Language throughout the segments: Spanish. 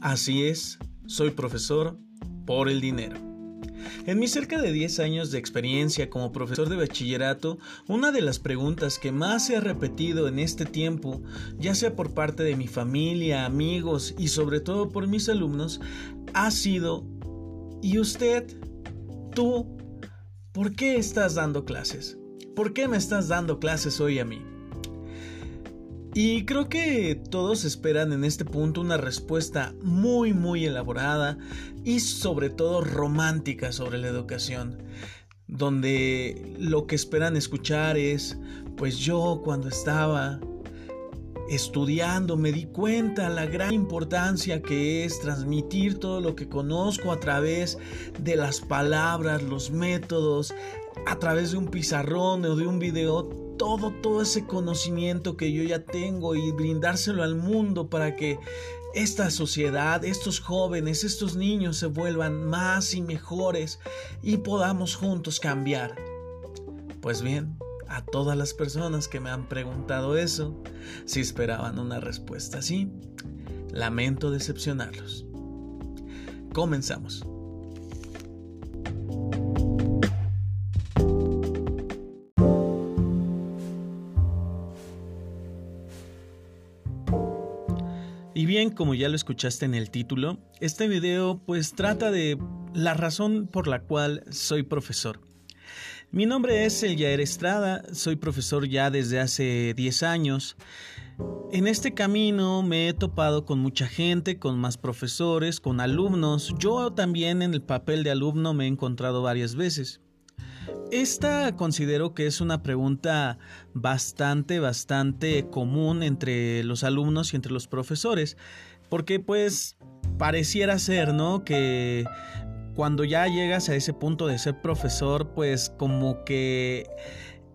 Así es, soy profesor por el dinero. En mis cerca de 10 años de experiencia como profesor de bachillerato, una de las preguntas que más se ha repetido en este tiempo, ya sea por parte de mi familia, amigos y sobre todo por mis alumnos, ha sido, ¿y usted? ¿Tú? ¿Por qué estás dando clases? ¿Por qué me estás dando clases hoy a mí? Y creo que todos esperan en este punto una respuesta muy muy elaborada y sobre todo romántica sobre la educación, donde lo que esperan escuchar es, pues yo cuando estaba estudiando me di cuenta la gran importancia que es transmitir todo lo que conozco a través de las palabras, los métodos, a través de un pizarrón o de un video todo, todo ese conocimiento que yo ya tengo y brindárselo al mundo para que esta sociedad, estos jóvenes, estos niños se vuelvan más y mejores y podamos juntos cambiar. Pues bien, a todas las personas que me han preguntado eso, si esperaban una respuesta así, lamento decepcionarlos. Comenzamos. Como ya lo escuchaste en el título, este video pues trata de la razón por la cual soy profesor. Mi nombre es El Estrada, soy profesor ya desde hace 10 años. En este camino me he topado con mucha gente, con más profesores, con alumnos. Yo también en el papel de alumno me he encontrado varias veces. Esta considero que es una pregunta bastante, bastante común entre los alumnos y entre los profesores, porque pues pareciera ser, ¿no? Que cuando ya llegas a ese punto de ser profesor, pues como que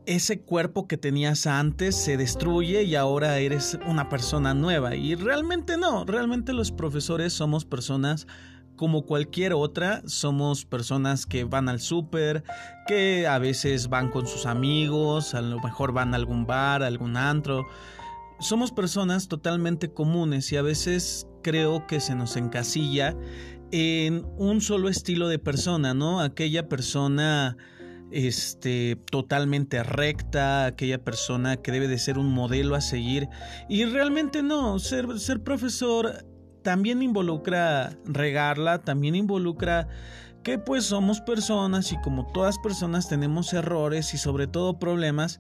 ese cuerpo que tenías antes se destruye y ahora eres una persona nueva. Y realmente no, realmente los profesores somos personas como cualquier otra, somos personas que van al súper, que a veces van con sus amigos, a lo mejor van a algún bar, a algún antro. Somos personas totalmente comunes y a veces creo que se nos encasilla en un solo estilo de persona, ¿no? Aquella persona este totalmente recta, aquella persona que debe de ser un modelo a seguir y realmente no, ser ser profesor también involucra regarla, también involucra que pues somos personas y como todas personas tenemos errores y sobre todo problemas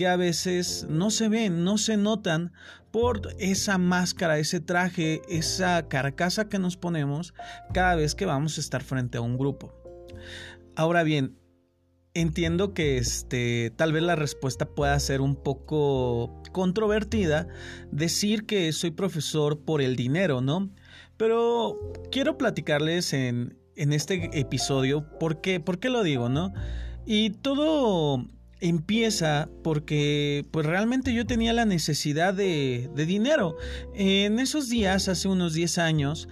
que a veces no se ven, no se notan por esa máscara, ese traje, esa carcasa que nos ponemos cada vez que vamos a estar frente a un grupo. Ahora bien, entiendo que este tal vez la respuesta pueda ser un poco controvertida decir que soy profesor por el dinero, ¿no? Pero quiero platicarles en, en este episodio por qué, por qué lo digo, ¿no? Y todo empieza porque pues realmente yo tenía la necesidad de, dinero. En esos días, hace unos 10 años,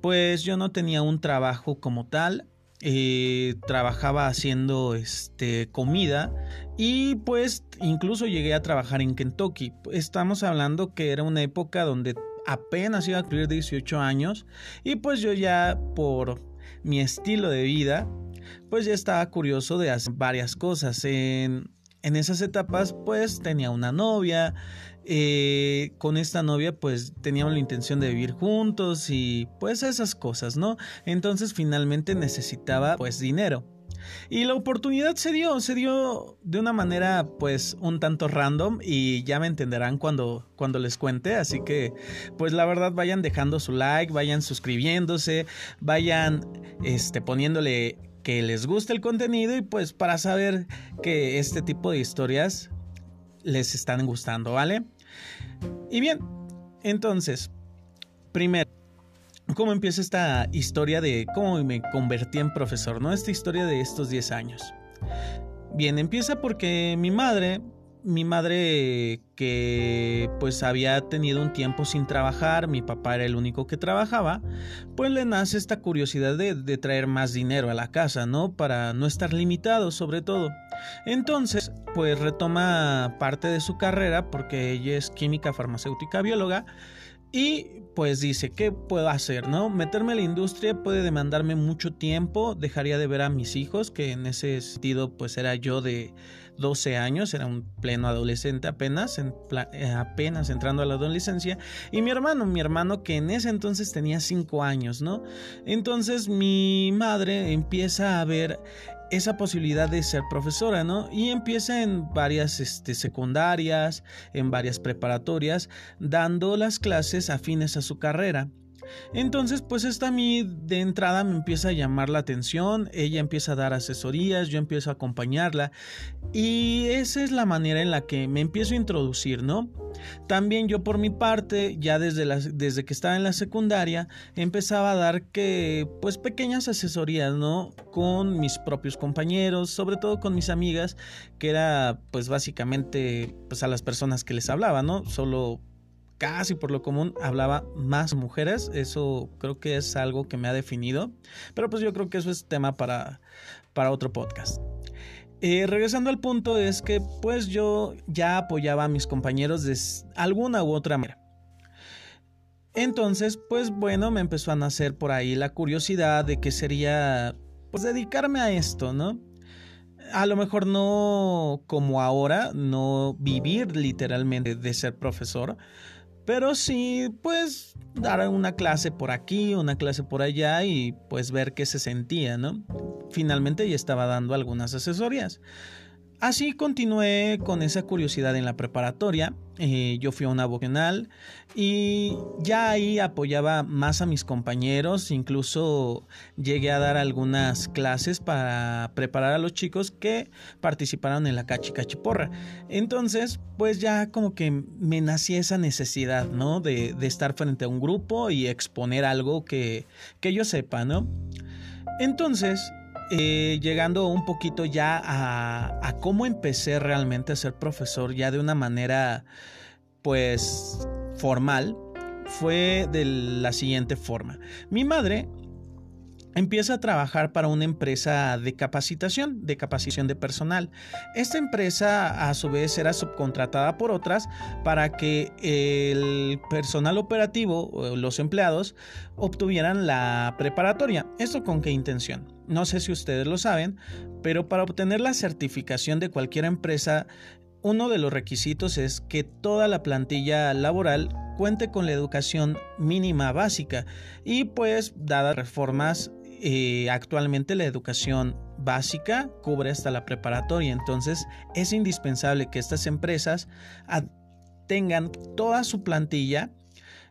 pues yo no tenía un trabajo como tal, eh, trabajaba haciendo este comida y pues incluso llegué a trabajar en Kentucky. Estamos hablando que era una época donde apenas iba a cumplir 18 años y pues yo ya por mi estilo de vida pues ya estaba curioso de hacer varias cosas. En, en esas etapas pues tenía una novia, eh, con esta novia pues teníamos la intención de vivir juntos y pues esas cosas, ¿no? Entonces finalmente necesitaba pues dinero. Y la oportunidad se dio, se dio de una manera pues un tanto random y ya me entenderán cuando, cuando les cuente, así que pues la verdad vayan dejando su like, vayan suscribiéndose, vayan este poniéndole que les guste el contenido y pues para saber que este tipo de historias les están gustando, ¿vale? Y bien, entonces, primero, ¿cómo empieza esta historia de cómo me convertí en profesor, ¿no? Esta historia de estos 10 años. Bien, empieza porque mi madre mi madre que pues había tenido un tiempo sin trabajar, mi papá era el único que trabajaba, pues le nace esta curiosidad de, traer más dinero a la casa, ¿no? Para no estar limitado sobre todo. Entonces, pues retoma parte de su carrera porque ella es química farmacéutica bióloga Y pues dice, ¿qué puedo hacer? ¿No? Meterme a la industria puede demandarme mucho tiempo, dejaría de ver a mis hijos, que en ese sentido pues era yo de 12 años, era un pleno adolescente apenas, en eh, apenas entrando a la adolescencia, y mi hermano, mi hermano que en ese entonces tenía 5 años, ¿no? Entonces mi madre empieza a ver esa posibilidad de ser profesora, ¿no? Y empieza en varias este, secundarias, en varias preparatorias, dando las clases afines a su carrera. Entonces, pues esta a mí de entrada me empieza a llamar la atención, ella empieza a dar asesorías, yo empiezo a acompañarla y esa es la manera en la que me empiezo a introducir, ¿no? También yo por mi parte, ya desde, desde que estaba en la secundaria, empezaba a dar que, pues pequeñas asesorías, ¿no? Con mis propios compañeros, sobre todo con mis amigas, que era pues básicamente pues a las personas que les hablaba, ¿no? Solo casi por lo común hablaba más mujeres. Eso creo que es algo que me ha definido. Pero pues yo creo que eso es tema para, para otro podcast. Eh, regresando al punto es que pues yo ya apoyaba a mis compañeros de alguna u otra manera. Entonces pues bueno me empezó a nacer por ahí la curiosidad de que sería pues dedicarme a esto, ¿no? A lo mejor no como ahora, no vivir literalmente de ser profesor, pero sí, pues dar una clase por aquí, una clase por allá y pues ver qué se sentía, ¿no? Finalmente ya estaba dando algunas asesorías. Así continué con esa curiosidad en la preparatoria. Eh, yo fui a una vocacional y ya ahí apoyaba más a mis compañeros. Incluso llegué a dar algunas clases para preparar a los chicos que participaron en la cachi cachiporra. Entonces, pues ya como que me nacía esa necesidad, ¿no? De, de estar frente a un grupo y exponer algo que, que yo sepa, ¿no? Entonces, eh, llegando un poquito ya a, cómo empecé realmente a ser profesor ya de una manera pues formal, fue de la siguiente forma. Mi madre empieza a trabajar para una empresa de capacitación, de capacitación de personal. Esta empresa a su vez era subcontratada por otras para que el personal operativo, los empleados, obtuvieran la preparatoria. ¿Esto con qué intención? No sé si ustedes lo saben, pero para obtener la certificación de cualquier empresa uno de los requisitos es que toda la plantilla laboral cuente con la educación mínima básica y pues dadas reformas eh, actualmente la educación básica cubre hasta la preparatoria, entonces es indispensable que estas empresas tengan toda su plantilla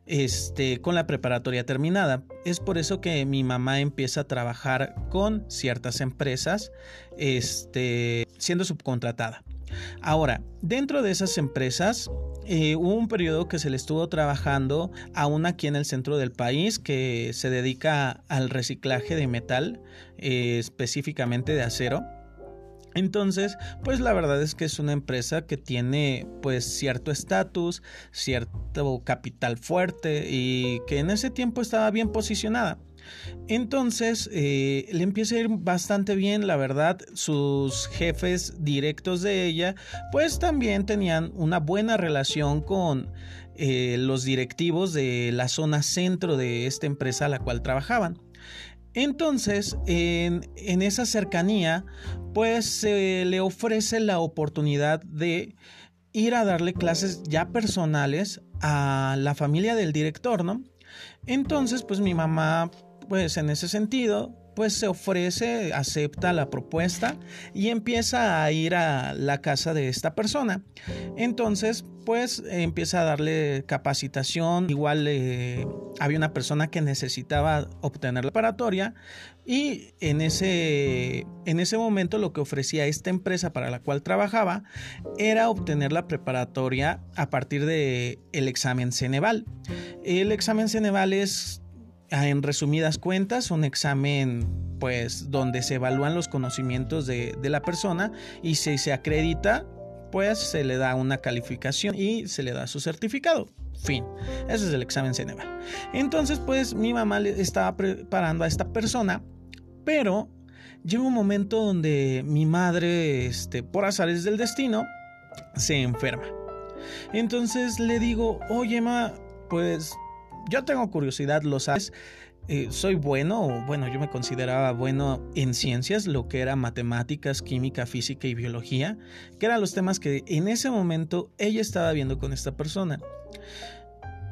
este, con la preparatoria terminada. Es por eso que mi mamá empieza a trabajar con ciertas empresas, este, siendo subcontratada. Ahora, dentro de esas empresas, eh, hubo un periodo que se le estuvo trabajando aún aquí en el centro del país que se dedica al reciclaje de metal, eh, específicamente de acero. Entonces, pues la verdad es que es una empresa que tiene pues cierto estatus, cierto capital fuerte y que en ese tiempo estaba bien posicionada. Entonces eh, le empieza a ir bastante bien, la verdad. Sus jefes directos de ella, pues también tenían una buena relación con eh, los directivos de la zona centro de esta empresa a la cual trabajaban. Entonces, en, en esa cercanía, pues se le ofrece la oportunidad de ir a darle clases ya personales a la familia del director, ¿no? Entonces, pues mi mamá pues en ese sentido, pues se ofrece, acepta la propuesta y empieza a ir a la casa de esta persona. Entonces, pues empieza a darle capacitación. Igual eh, había una persona que necesitaba obtener la preparatoria y en ese, en ese momento lo que ofrecía esta empresa para la cual trabajaba era obtener la preparatoria a partir de el examen Ceneval. El examen Ceneval es en resumidas cuentas, un examen pues donde se evalúan los conocimientos de, la persona y si se acredita, pues se le da una calificación y se le da su certificado. Fin. Ese es el examen Ceneval. Entonces, pues mi mamá le estaba preparando a esta persona, pero llega un momento donde mi madre, este, por azares del destino, se enferma. Entonces le digo, oye, ma, pues yo tengo curiosidad, lo sabes. Eh, soy bueno, bueno, yo me consideraba bueno en ciencias, lo que era matemáticas, química, física y biología, que eran los temas que en ese momento ella estaba viendo con esta persona.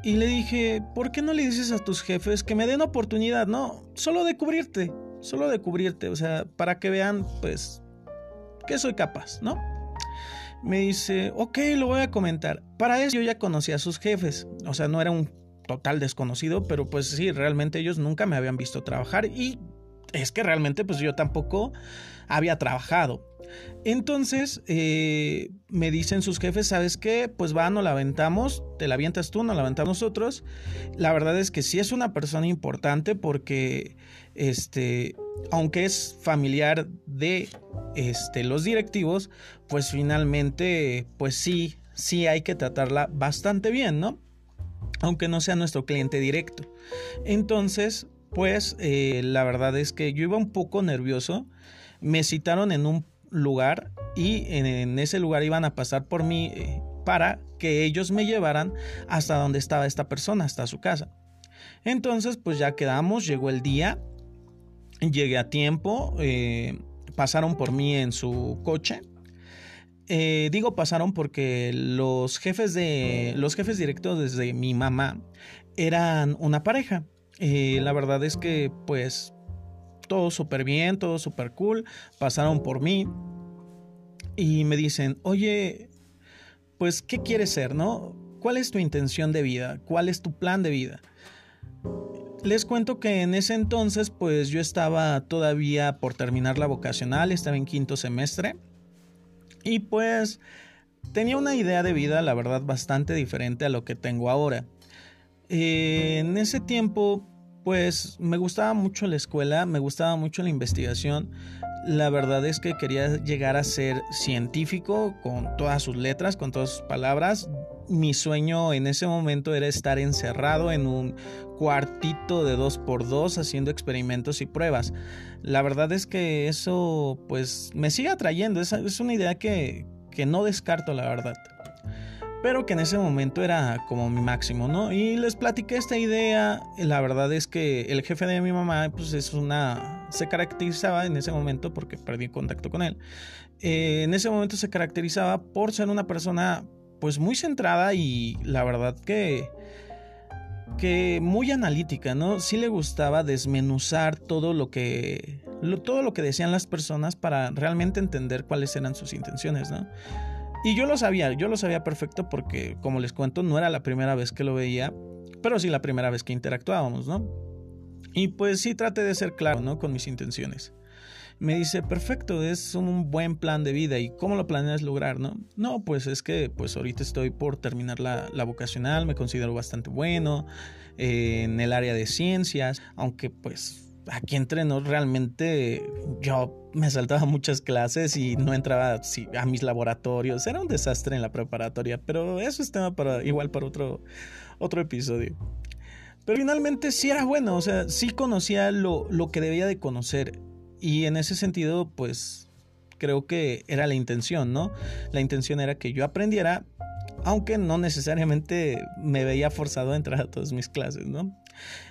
Y le dije, ¿por qué no le dices a tus jefes que me den oportunidad? No, solo de cubrirte, solo de cubrirte, o sea, para que vean, pues, que soy capaz, ¿no? Me dice, ok, lo voy a comentar. Para eso yo ya conocía a sus jefes, o sea, no era un total desconocido, pero pues sí, realmente ellos nunca me habían visto trabajar y es que realmente pues yo tampoco había trabajado. Entonces eh, me dicen sus jefes, ¿sabes qué? Pues va, no la aventamos, te la avientas tú, no la aventamos nosotros. La verdad es que sí es una persona importante porque, este, aunque es familiar de este, los directivos, pues finalmente, pues sí, sí hay que tratarla bastante bien, ¿no? Aunque no sea nuestro cliente directo. Entonces, pues eh, la verdad es que yo iba un poco nervioso. Me citaron en un lugar y en, ese lugar iban a pasar por mí eh, para que ellos me llevaran hasta donde estaba esta persona, hasta su casa. Entonces, pues ya quedamos, llegó el día, llegué a tiempo, eh, pasaron por mí en su coche. Digo pasaron porque los jefes de los jefes directos desde mi mamá eran una pareja y la verdad es que pues todo súper bien, todo súper cool. Pasaron por mí y me dicen, oye, pues, ¿qué quieres ser, no? ¿Cuál es tu intención de vida? ¿Cuál es tu plan de vida? Les cuento que en ese entonces, pues yo estaba todavía por terminar la vocacional, estaba en quinto semestre y pues tenía una idea de vida, la verdad, bastante diferente a lo que tengo ahora. Eh, en ese tiempo, pues me gustaba mucho la escuela, me gustaba mucho la investigación. La verdad es que quería llegar a ser científico con todas sus letras, con todas sus palabras. Mi sueño en ese momento era estar encerrado en un cuartito de dos por dos haciendo experimentos y pruebas. La verdad es que eso pues me sigue atrayendo, es, es una idea que, que no descarto la verdad. Pero que en ese momento era como mi máximo, ¿no? Y les platiqué esta idea, la verdad es que el jefe de mi mamá, pues es una, se caracterizaba en ese momento, porque perdí contacto con él, eh, en ese momento se caracterizaba por ser una persona pues muy centrada y la verdad que que muy analítica, ¿no? Sí le gustaba desmenuzar todo lo que todo lo que decían las personas para realmente entender cuáles eran sus intenciones, ¿no? Y yo lo sabía, yo lo sabía perfecto porque, como les cuento, no era la primera vez que lo veía, pero sí la primera vez que interactuábamos, ¿no? Y pues sí traté de ser claro, ¿no? Con mis intenciones. Me dice, perfecto, es un buen plan de vida. ¿Y cómo lo planeas lograr, no? No, pues es que pues ahorita estoy por terminar la, la vocacional, me considero bastante bueno eh, en el área de ciencias, aunque pues aquí entreno realmente yo me saltaba muchas clases y no entraba a mis laboratorios. Era un desastre en la preparatoria, pero eso es tema para igual para otro, otro episodio. Pero finalmente sí era bueno, o sea, sí conocía lo, lo que debía de conocer. Y en ese sentido, pues creo que era la intención, ¿no? La intención era que yo aprendiera, aunque no necesariamente me veía forzado a entrar a todas mis clases, ¿no?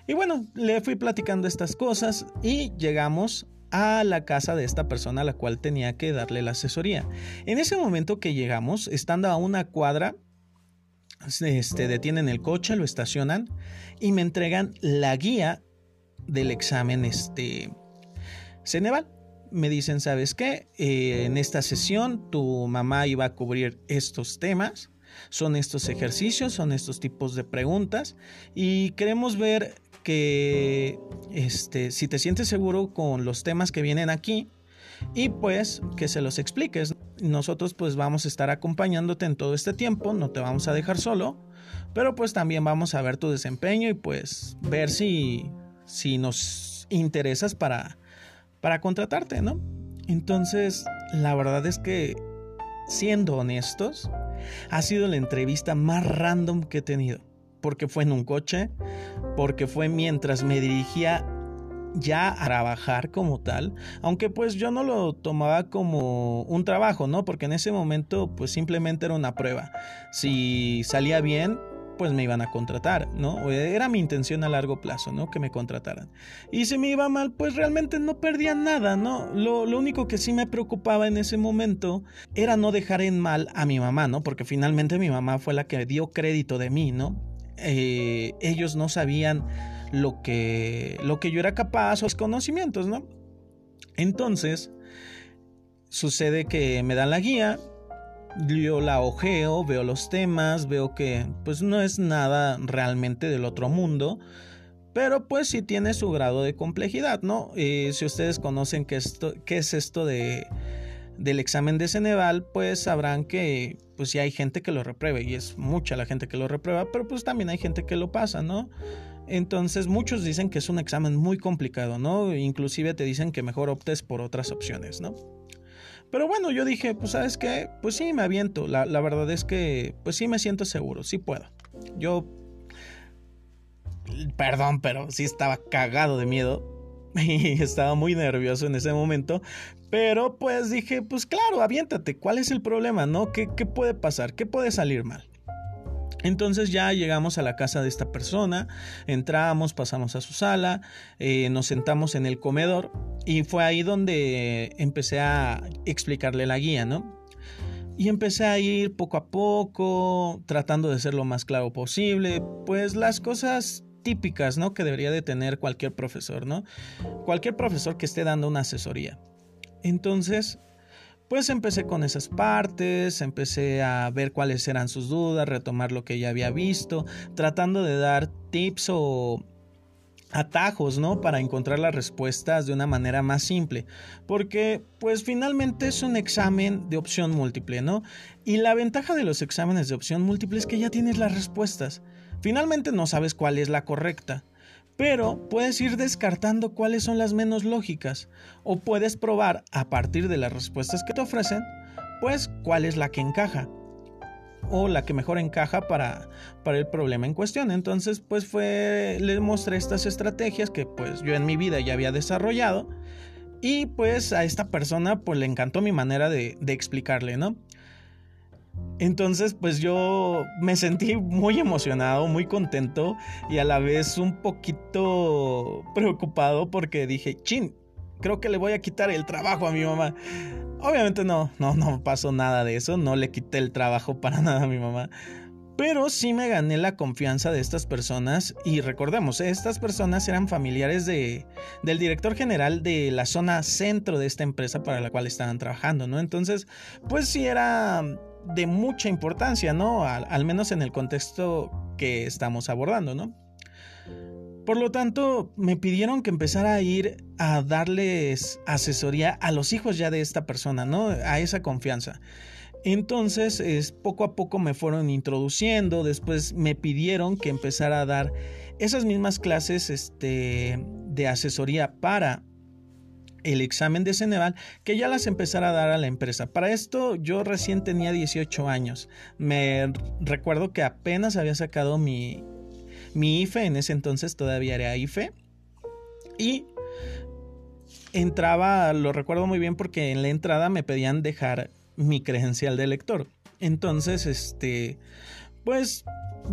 Y bueno, le fui platicando estas cosas y llegamos a la casa de esta persona a la cual tenía que darle la asesoría. En ese momento que llegamos, estando a una cuadra, este, detienen el coche, lo estacionan y me entregan la guía del examen este, Ceneval. Me dicen, ¿sabes qué? Eh, en esta sesión tu mamá iba a cubrir estos temas son estos ejercicios, son estos tipos de preguntas y queremos ver que este, si te sientes seguro con los temas que vienen aquí y pues que se los expliques. Nosotros pues vamos a estar acompañándote en todo este tiempo, no te vamos a dejar solo, pero pues también vamos a ver tu desempeño y pues ver si, si nos interesas para, para contratarte, ¿no? Entonces, la verdad es que, siendo honestos, ha sido la entrevista más random que he tenido. Porque fue en un coche, porque fue mientras me dirigía ya a trabajar como tal, aunque pues yo no lo tomaba como un trabajo, ¿no? Porque en ese momento pues simplemente era una prueba. Si salía bien, pues me iban a contratar, ¿no? Era mi intención a largo plazo, ¿no? Que me contrataran. Y si me iba mal, pues realmente no perdía nada, ¿no? Lo, lo único que sí me preocupaba en ese momento era no dejar en mal a mi mamá, ¿no? Porque finalmente mi mamá fue la que dio crédito de mí, ¿no? Eh, ellos no sabían lo que, lo que yo era capaz o conocimientos, ¿no? Entonces, sucede que me dan la guía, yo la ojeo, veo los temas, veo que pues no es nada realmente del otro mundo, pero pues sí tiene su grado de complejidad, ¿no? Eh, si ustedes conocen qué, esto, qué es esto de, del examen de Ceneval, pues sabrán que pues sí hay gente que lo reprueba y es mucha la gente que lo reprueba, pero pues también hay gente que lo pasa, ¿no? Entonces muchos dicen que es un examen muy complicado, ¿no? Inclusive te dicen que mejor optes por otras opciones, ¿no? Pero bueno, yo dije, pues sabes qué, pues sí, me aviento. La, verdad es que, pues sí me siento seguro, sí puedo. Yo, perdón, pero sí estaba cagado de miedo. Y estaba muy nervioso en ese momento. Pero pues dije, pues claro, aviéntate. ¿Cuál es el problema? ¿No? ¿Qué, qué puede pasar? ¿Qué puede salir mal? Entonces ya llegamos a la casa de esta persona, entramos, pasamos a su sala, eh, nos sentamos en el comedor y fue ahí donde empecé a explicarle la guía, ¿no? Y empecé a ir poco a poco, tratando de ser lo más claro posible, pues las cosas típicas, ¿no? Que debería de tener cualquier profesor, ¿no? Cualquier profesor que esté dando una asesoría. Entonces, pues empecé con esas partes, empecé a ver cuáles eran sus dudas, retomar lo que ya había visto, tratando de dar tips o atajos, ¿no? Para encontrar las respuestas de una manera más simple, porque pues finalmente es un examen de opción múltiple, ¿no? Y la ventaja de los exámenes de opción múltiple es que ya tienes las respuestas. Finalmente no sabes cuál es la correcta pero puedes ir descartando cuáles son las menos lógicas o puedes probar a partir de las respuestas que te ofrecen, pues cuál es la que encaja o la que mejor encaja para, para el problema en cuestión. Entonces, pues fue, les mostré estas estrategias que pues yo en mi vida ya había desarrollado y pues a esta persona pues le encantó mi manera de, de explicarle, ¿no? Entonces, pues yo me sentí muy emocionado, muy contento y a la vez un poquito preocupado porque dije, chin, creo que le voy a quitar el trabajo a mi mamá. Obviamente no, no, no pasó nada de eso, no le quité el trabajo para nada a mi mamá. Pero sí me gané la confianza de estas personas y recordemos, estas personas eran familiares de, del director general de la zona centro de esta empresa para la cual estaban trabajando, ¿no? Entonces, pues sí era de mucha importancia, ¿no? Al, menos en el contexto que estamos abordando, ¿no? Por lo tanto, me pidieron que empezara a ir a darles asesoría a los hijos ya de esta persona, ¿no? A esa confianza. Entonces, es, poco a poco me fueron introduciendo, después me pidieron que empezara a dar esas mismas clases este, de asesoría para el examen de Ceneval que ya las empezara a dar a la empresa. Para esto yo recién tenía 18 años. Me recuerdo que apenas había sacado mi, mi IFE, en ese entonces todavía era IFE. Y entraba, lo recuerdo muy bien porque en la entrada me pedían dejar mi credencial de lector. Entonces, este, pues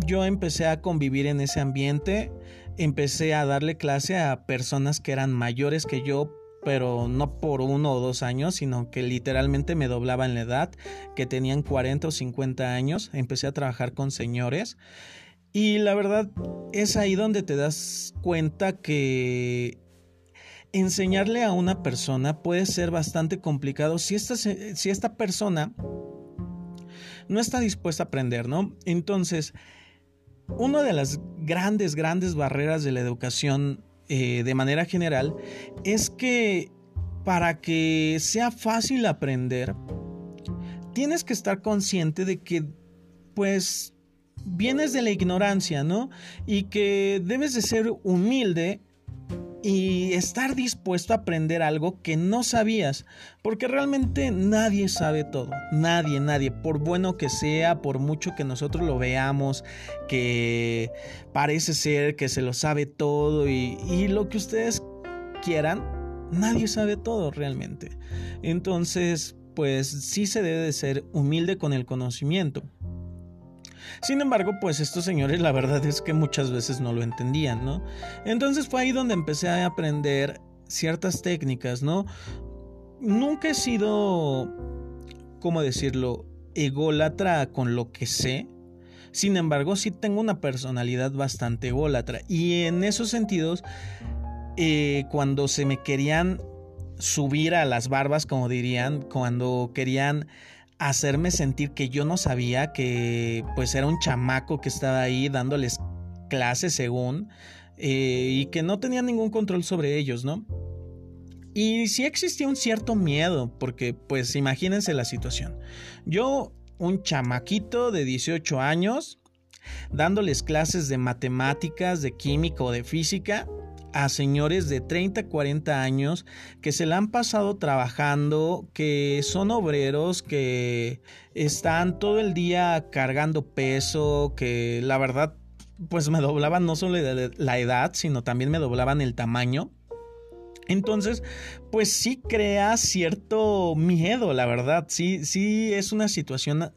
yo empecé a convivir en ese ambiente, empecé a darle clase a personas que eran mayores que yo pero no por uno o dos años, sino que literalmente me doblaba en la edad, que tenían 40 o 50 años. Empecé a trabajar con señores. Y la verdad es ahí donde te das cuenta que enseñarle a una persona puede ser bastante complicado si esta, si esta persona no está dispuesta a aprender, ¿no? Entonces, una de las grandes, grandes barreras de la educación eh, de manera general es que para que sea fácil aprender, tienes que estar consciente de que, pues, vienes de la ignorancia, ¿no? Y que debes de ser humilde y estar dispuesto a aprender algo que no sabías, porque realmente nadie sabe todo, nadie, nadie, por bueno que sea, por mucho que nosotros lo veamos, que parece ser que se lo sabe todo y, lo que ustedes quieran, nadie sabe todo realmente. Entonces, pues sí se debe de ser humilde con el conocimiento. Sin embargo, pues estos señores la verdad es que muchas veces no lo entendían, ¿no? Entonces fue ahí donde empecé a aprender ciertas técnicas, ¿no? Nunca he sido, ¿cómo decirlo?, ególatra con lo que sé. Sin embargo, sí tengo una personalidad bastante ególatra. Y en esos sentidos, eh, cuando se me querían subir a las barbas, como dirían, cuando querían hacerme sentir que yo no sabía, que pues era un chamaco que estaba ahí dándoles clases según, eh, y que no tenía ningún control sobre ellos, ¿no? Y sí existía un cierto miedo, porque pues imagínense la situación. Yo, un chamaquito de 18 años, dándoles clases de matemáticas, de química o de física, a señores de 30, 40 años que se la han pasado trabajando, que son obreros, que están todo el día cargando peso, que la verdad pues me doblaban no solo la edad, sino también me doblaban el tamaño. Entonces, pues sí crea cierto miedo, la verdad. Sí, sí es una situación,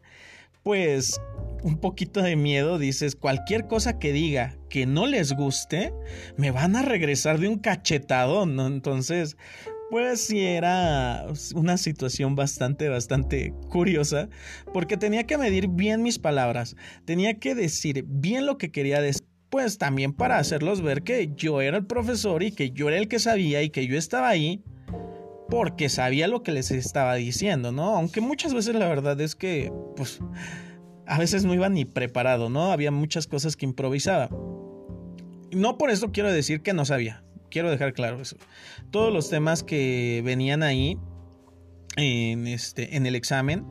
pues, un poquito de miedo. Dices, cualquier cosa que diga que no les guste, me van a regresar de un cachetadón, ¿no? Entonces, pues sí era una situación bastante, bastante curiosa, porque tenía que medir bien mis palabras, tenía que decir bien lo que quería decir pues también para hacerlos ver que yo era el profesor y que yo era el que sabía y que yo estaba ahí porque sabía lo que les estaba diciendo, ¿no? Aunque muchas veces la verdad es que, pues, a veces no iba ni preparado, ¿no? Había muchas cosas que improvisaba. No por eso quiero decir que no sabía, quiero dejar claro eso. Todos los temas que venían ahí en, este, en el examen,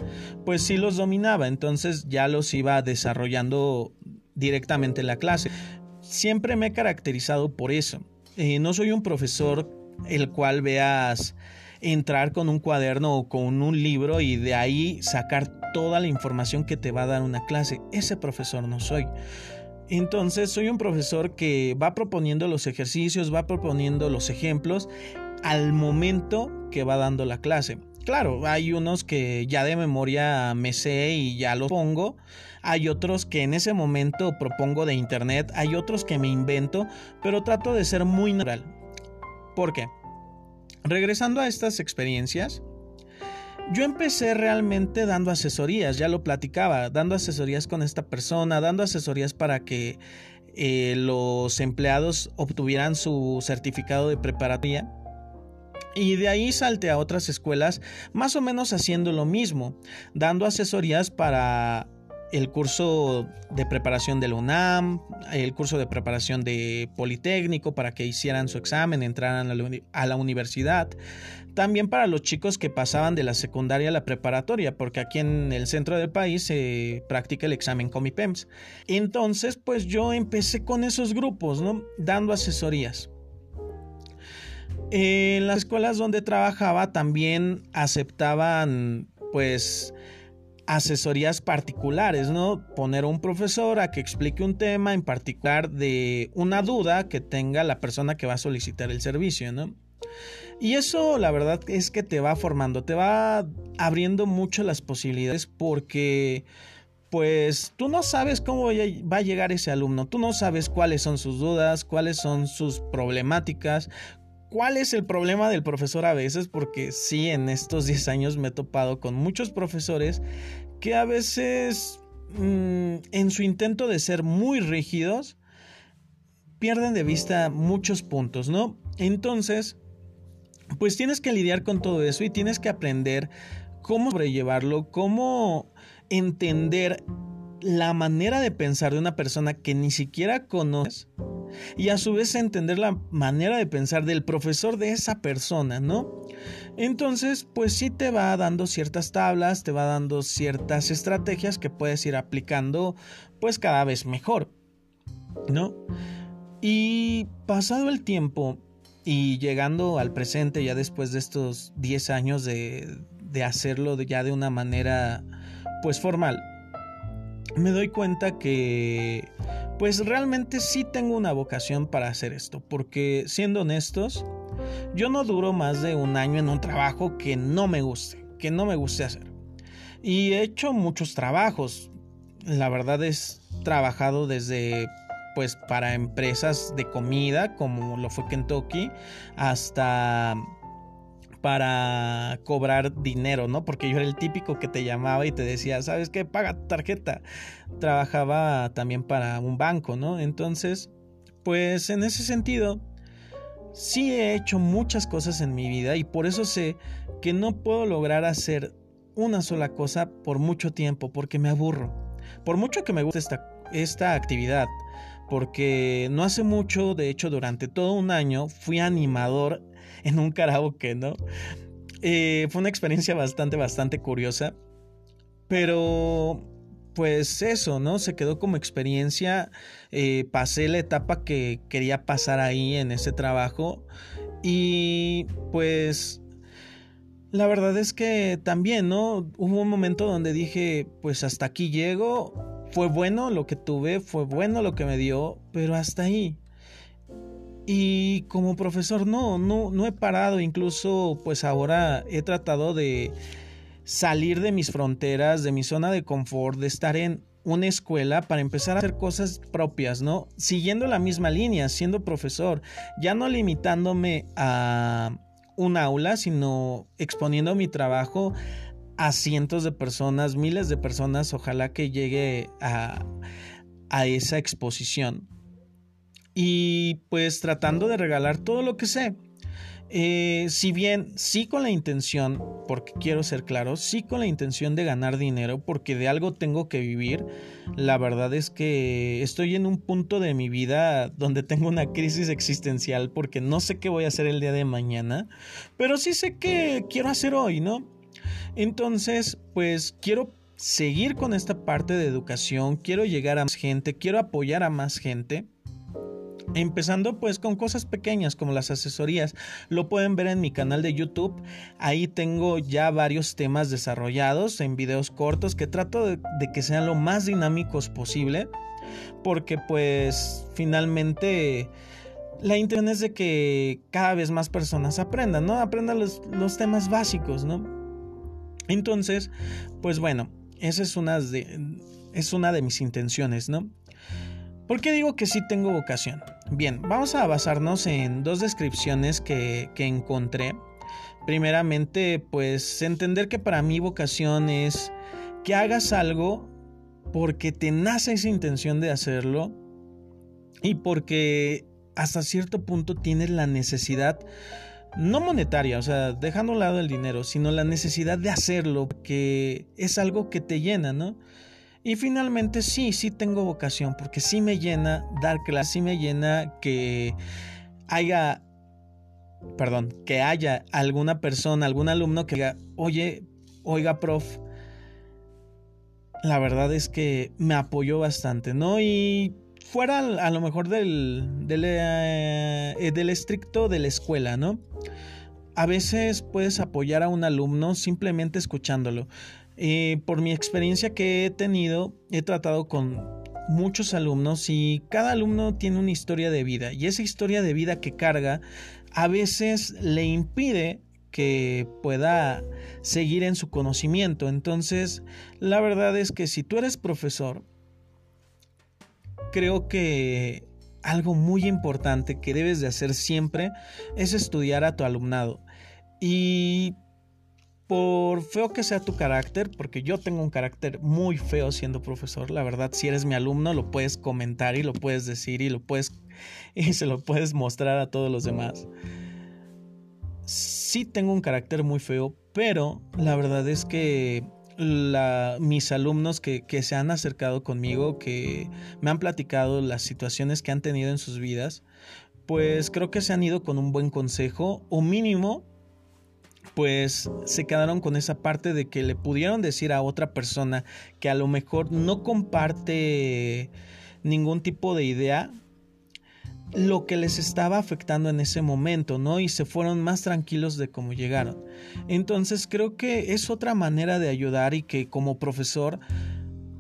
pues sí los dominaba, entonces ya los iba desarrollando directamente en la clase. Siempre me he caracterizado por eso. Eh, no soy un profesor el cual veas entrar con un cuaderno o con un libro y de ahí sacar toda la información que te va a dar una clase. Ese profesor no soy. Entonces soy un profesor que va proponiendo los ejercicios, va proponiendo los ejemplos al momento que va dando la clase. Claro, hay unos que ya de memoria me sé y ya los pongo. Hay otros que en ese momento propongo de internet. Hay otros que me invento, pero trato de ser muy natural. ¿Por qué? Regresando a estas experiencias, yo empecé realmente dando asesorías, ya lo platicaba, dando asesorías con esta persona, dando asesorías para que eh, los empleados obtuvieran su certificado de preparatoria. Y de ahí salte a otras escuelas más o menos haciendo lo mismo, dando asesorías para el curso de preparación de la UNAM, el curso de preparación de Politécnico para que hicieran su examen, entraran a la, universidad. También para los chicos que pasaban de la secundaria a la preparatoria, porque aquí en el centro del país se practica el examen Comipems. Entonces, pues yo empecé con esos grupos, ¿no? Dando asesorías. En las escuelas donde trabajaba también aceptaban pues asesorías particulares, ¿no? Poner a un profesor a que explique un tema en particular de una duda que tenga la persona que va a solicitar el servicio, ¿no? Y eso la verdad es que te va formando, te va abriendo mucho las posibilidades porque pues tú no sabes cómo va a llegar ese alumno, tú no sabes cuáles son sus dudas, cuáles son sus problemáticas, ¿Cuál es el problema del profesor a veces? Porque sí, en estos 10 años me he topado con muchos profesores que a veces, mm, en su intento de ser muy rígidos, pierden de vista muchos puntos, ¿no? Entonces, pues tienes que lidiar con todo eso y tienes que aprender cómo sobrellevarlo, cómo entender la manera de pensar de una persona que ni siquiera conoces y a su vez entender la manera de pensar del profesor de esa persona, ¿no? Entonces, pues sí te va dando ciertas tablas, te va dando ciertas estrategias que puedes ir aplicando pues cada vez mejor, ¿no? Y pasado el tiempo y llegando al presente ya después de estos 10 años de, de hacerlo ya de una manera pues formal, me doy cuenta que pues realmente sí tengo una vocación para hacer esto, porque siendo honestos, yo no duro más de un año en un trabajo que no me guste, que no me guste hacer. Y he hecho muchos trabajos. la verdad es trabajado desde pues para empresas de comida como lo fue Kentucky hasta para cobrar dinero, ¿no? Porque yo era el típico que te llamaba y te decía, ¿sabes qué? Paga tarjeta. Trabajaba también para un banco, ¿no? Entonces, pues en ese sentido, sí he hecho muchas cosas en mi vida y por eso sé que no puedo lograr hacer una sola cosa por mucho tiempo porque me aburro. Por mucho que me guste esta, esta actividad, porque no hace mucho, de hecho durante todo un año, fui animador en un karaoke, ¿no? Eh, fue una experiencia bastante, bastante curiosa, pero pues eso, ¿no? Se quedó como experiencia, eh, pasé la etapa que quería pasar ahí en ese trabajo y pues la verdad es que también, ¿no? Hubo un momento donde dije, pues hasta aquí llego, fue bueno lo que tuve, fue bueno lo que me dio, pero hasta ahí. Y como profesor no, no, no he parado, incluso pues ahora he tratado de salir de mis fronteras, de mi zona de confort, de estar en una escuela para empezar a hacer cosas propias, ¿no? Siguiendo la misma línea, siendo profesor, ya no limitándome a un aula, sino exponiendo mi trabajo a cientos de personas, miles de personas, ojalá que llegue a, esa exposición. Y pues tratando de regalar todo lo que sé. Eh, si bien sí con la intención, porque quiero ser claro, sí con la intención de ganar dinero, porque de algo tengo que vivir, la verdad es que estoy en un punto de mi vida donde tengo una crisis existencial porque no sé qué voy a hacer el día de mañana, pero sí sé qué quiero hacer hoy, ¿no? Entonces, pues quiero seguir con esta parte de educación, quiero llegar a más gente, quiero apoyar a más gente. Empezando pues con cosas pequeñas como las asesorías. Lo pueden ver en mi canal de YouTube. Ahí tengo ya varios temas desarrollados en videos cortos que trato de, que sean lo más dinámicos posible. Porque pues finalmente la intención es de que cada vez más personas aprendan, ¿no? Aprendan los, los temas básicos, ¿no? Entonces, pues bueno, esa es una de, es una de mis intenciones, ¿no? ¿Por qué digo que sí tengo vocación? Bien, vamos a basarnos en dos descripciones que, que encontré. Primeramente, pues entender que para mí vocación es que hagas algo porque te nace esa intención de hacerlo y porque hasta cierto punto tienes la necesidad no monetaria, o sea, dejando a lado el dinero, sino la necesidad de hacerlo, que es algo que te llena, ¿no? Y finalmente sí, sí tengo vocación, porque sí me llena dar clases, sí me llena que haya, perdón, que haya alguna persona, algún alumno que diga, oye, oiga, prof, la verdad es que me apoyó bastante, ¿no? Y fuera a lo mejor del, del, eh, del estricto de la escuela, ¿no? A veces puedes apoyar a un alumno simplemente escuchándolo. Eh, por mi experiencia que he tenido, he tratado con muchos alumnos y cada alumno tiene una historia de vida y esa historia de vida que carga a veces le impide que pueda seguir en su conocimiento. Entonces, la verdad es que si tú eres profesor, creo que algo muy importante que debes de hacer siempre es estudiar a tu alumnado. Y por feo que sea tu carácter, porque yo tengo un carácter muy feo siendo profesor, la verdad, si eres mi alumno lo puedes comentar y lo puedes decir y lo puedes y se lo puedes mostrar a todos los demás. Sí tengo un carácter muy feo, pero la verdad es que mis alumnos que, que, se han acercado conmigo, que me han platicado las situaciones que han tenido en sus vidas, pues creo que se han ido con un buen consejo o mínimo pues se quedaron con esa parte de que le pudieron decir a otra persona que a lo mejor no comparte ningún tipo de idea lo que les estaba afectando en ese momento, ¿no? Y se fueron más tranquilos de cómo llegaron. Entonces creo que es otra manera de ayudar y que como profesor,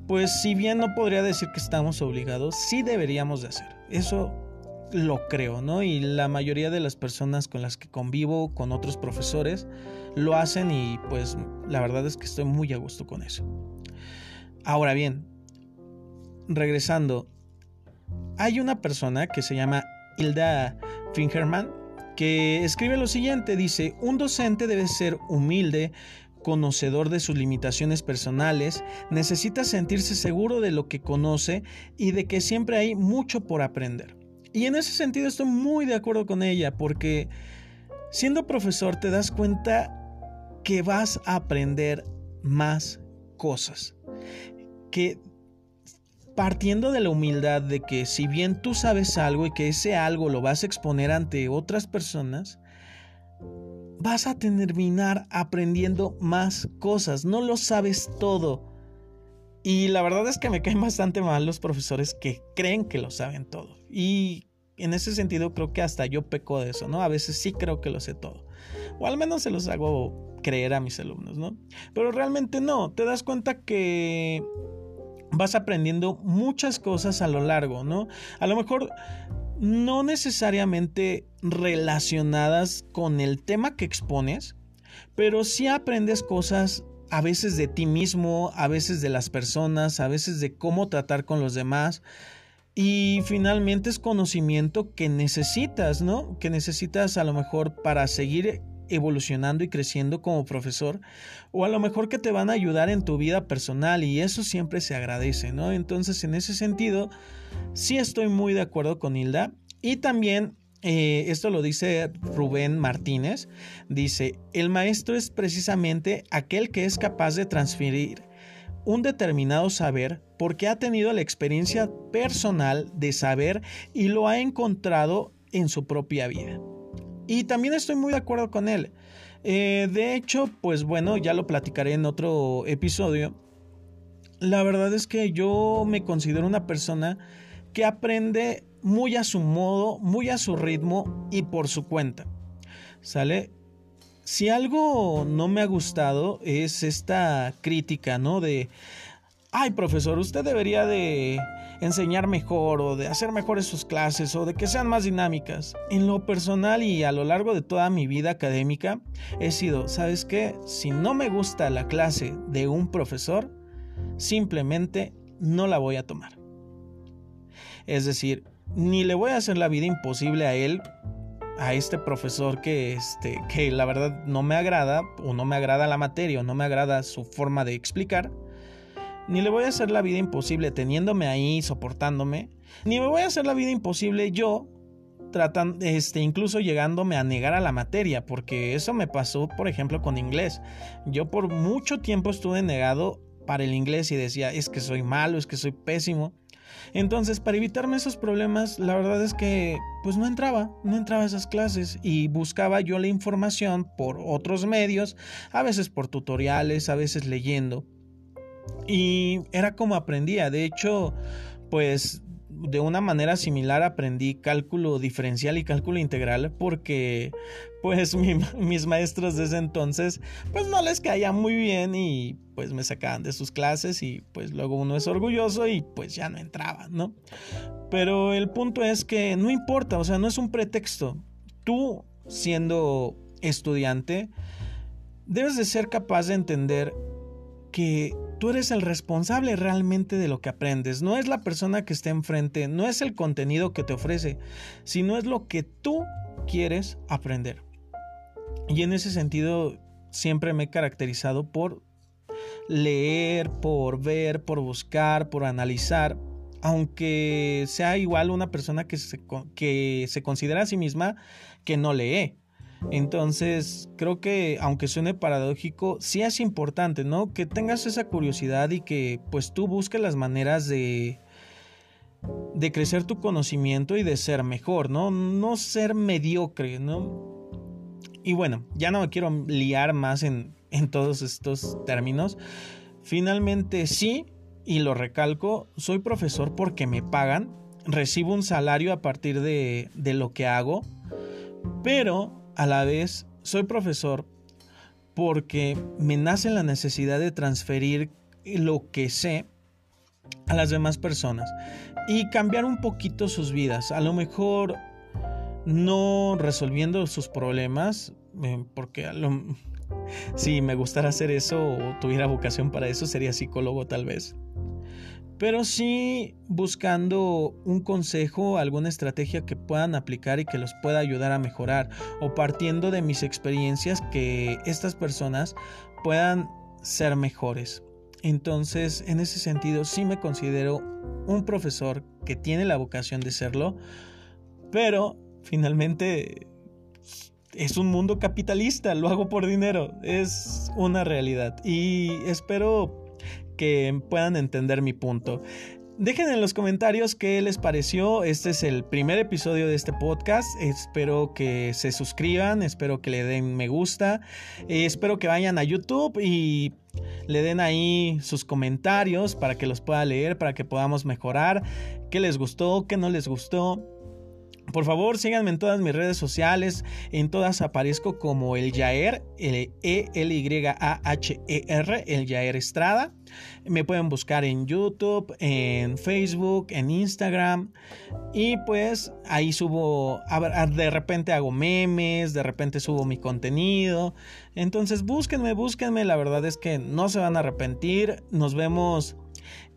pues si bien no podría decir que estamos obligados, sí deberíamos de hacer. Eso lo creo, ¿no? Y la mayoría de las personas con las que convivo, con otros profesores, lo hacen y pues la verdad es que estoy muy a gusto con eso. Ahora bien, regresando, hay una persona que se llama Hilda Fingerman que escribe lo siguiente, dice, un docente debe ser humilde, conocedor de sus limitaciones personales, necesita sentirse seguro de lo que conoce y de que siempre hay mucho por aprender. Y en ese sentido estoy muy de acuerdo con ella, porque siendo profesor te das cuenta que vas a aprender más cosas. Que partiendo de la humildad de que si bien tú sabes algo y que ese algo lo vas a exponer ante otras personas, vas a terminar aprendiendo más cosas, no lo sabes todo. Y la verdad es que me caen bastante mal los profesores que creen que lo saben todo. Y en ese sentido creo que hasta yo peco de eso, ¿no? A veces sí creo que lo sé todo. O al menos se los hago creer a mis alumnos, ¿no? Pero realmente no, te das cuenta que vas aprendiendo muchas cosas a lo largo, ¿no? A lo mejor no necesariamente relacionadas con el tema que expones, pero sí aprendes cosas a veces de ti mismo, a veces de las personas, a veces de cómo tratar con los demás. Y finalmente es conocimiento que necesitas, ¿no? Que necesitas a lo mejor para seguir evolucionando y creciendo como profesor o a lo mejor que te van a ayudar en tu vida personal y eso siempre se agradece, ¿no? Entonces en ese sentido sí estoy muy de acuerdo con Hilda y también eh, esto lo dice Rubén Martínez, dice, el maestro es precisamente aquel que es capaz de transferir un determinado saber porque ha tenido la experiencia personal de saber y lo ha encontrado en su propia vida. Y también estoy muy de acuerdo con él. Eh, de hecho, pues bueno, ya lo platicaré en otro episodio. La verdad es que yo me considero una persona que aprende muy a su modo, muy a su ritmo y por su cuenta. ¿Sale? Si algo no me ha gustado es esta crítica, ¿no? De, ay profesor, usted debería de enseñar mejor o de hacer mejores sus clases o de que sean más dinámicas. En lo personal y a lo largo de toda mi vida académica he sido, ¿sabes qué? Si no me gusta la clase de un profesor, simplemente no la voy a tomar. Es decir, ni le voy a hacer la vida imposible a él, a este profesor que, este, que la verdad no me agrada, o no me agrada la materia, o no me agrada su forma de explicar, ni le voy a hacer la vida imposible teniéndome ahí, soportándome, ni me voy a hacer la vida imposible yo tratando, este, incluso llegándome a negar a la materia, porque eso me pasó, por ejemplo, con inglés. Yo por mucho tiempo estuve negado para el inglés y decía, es que soy malo, es que soy pésimo. Entonces, para evitarme esos problemas, la verdad es que pues no entraba, no entraba a esas clases y buscaba yo la información por otros medios, a veces por tutoriales, a veces leyendo. Y era como aprendía. De hecho, pues de una manera similar aprendí cálculo diferencial y cálculo integral porque pues mis maestros desde entonces pues no les caía muy bien y pues me sacaban de sus clases y pues luego uno es orgulloso y pues ya no entraba, ¿no? Pero el punto es que no importa, o sea, no es un pretexto. Tú siendo estudiante debes de ser capaz de entender que tú eres el responsable realmente de lo que aprendes. No es la persona que está enfrente, no es el contenido que te ofrece, sino es lo que tú quieres aprender. Y en ese sentido siempre me he caracterizado por leer, por ver, por buscar, por analizar, aunque sea igual una persona que se, que se considera a sí misma que no lee. Entonces, creo que aunque suene paradójico, sí es importante, ¿no? Que tengas esa curiosidad y que pues tú busques las maneras de de crecer tu conocimiento y de ser mejor, ¿no? No ser mediocre, ¿no? Y bueno, ya no me quiero liar más en, en todos estos términos. Finalmente sí, y lo recalco, soy profesor porque me pagan, recibo un salario a partir de, de lo que hago, pero a la vez soy profesor porque me nace la necesidad de transferir lo que sé a las demás personas y cambiar un poquito sus vidas. A lo mejor no resolviendo sus problemas, eh, porque si me gustara hacer eso o tuviera vocación para eso, sería psicólogo tal vez. pero sí buscando un consejo, alguna estrategia que puedan aplicar y que los pueda ayudar a mejorar o partiendo de mis experiencias que estas personas puedan ser mejores. Entonces, en ese sentido, sí me considero un profesor que tiene la vocación de serlo, pero finalmente es un mundo capitalista, lo hago por dinero, es una realidad y espero que puedan entender mi punto. Dejen en los comentarios qué les pareció. Este es el primer episodio de este podcast. Espero que se suscriban, espero que le den me gusta, espero que vayan a YouTube y le den ahí sus comentarios para que los pueda leer, para que podamos mejorar, qué les gustó, qué no les gustó. Por favor, síganme en todas mis redes sociales. En todas aparezco como el Yaer, el E-L-Y-A-H-E-R, el Yaer Estrada. Me pueden buscar en YouTube, en Facebook, en Instagram. Y pues ahí subo, de repente hago memes, de repente subo mi contenido. Entonces búsquenme, búsquenme. La verdad es que no se van a arrepentir. Nos vemos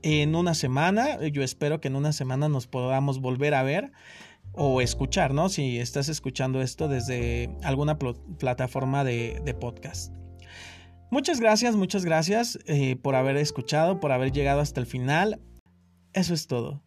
en una semana. Yo espero que en una semana nos podamos volver a ver o escuchar, ¿no? Si estás escuchando esto desde alguna plataforma de, podcast. Muchas gracias, muchas gracias eh, por haber escuchado, por haber llegado hasta el final. Eso es todo.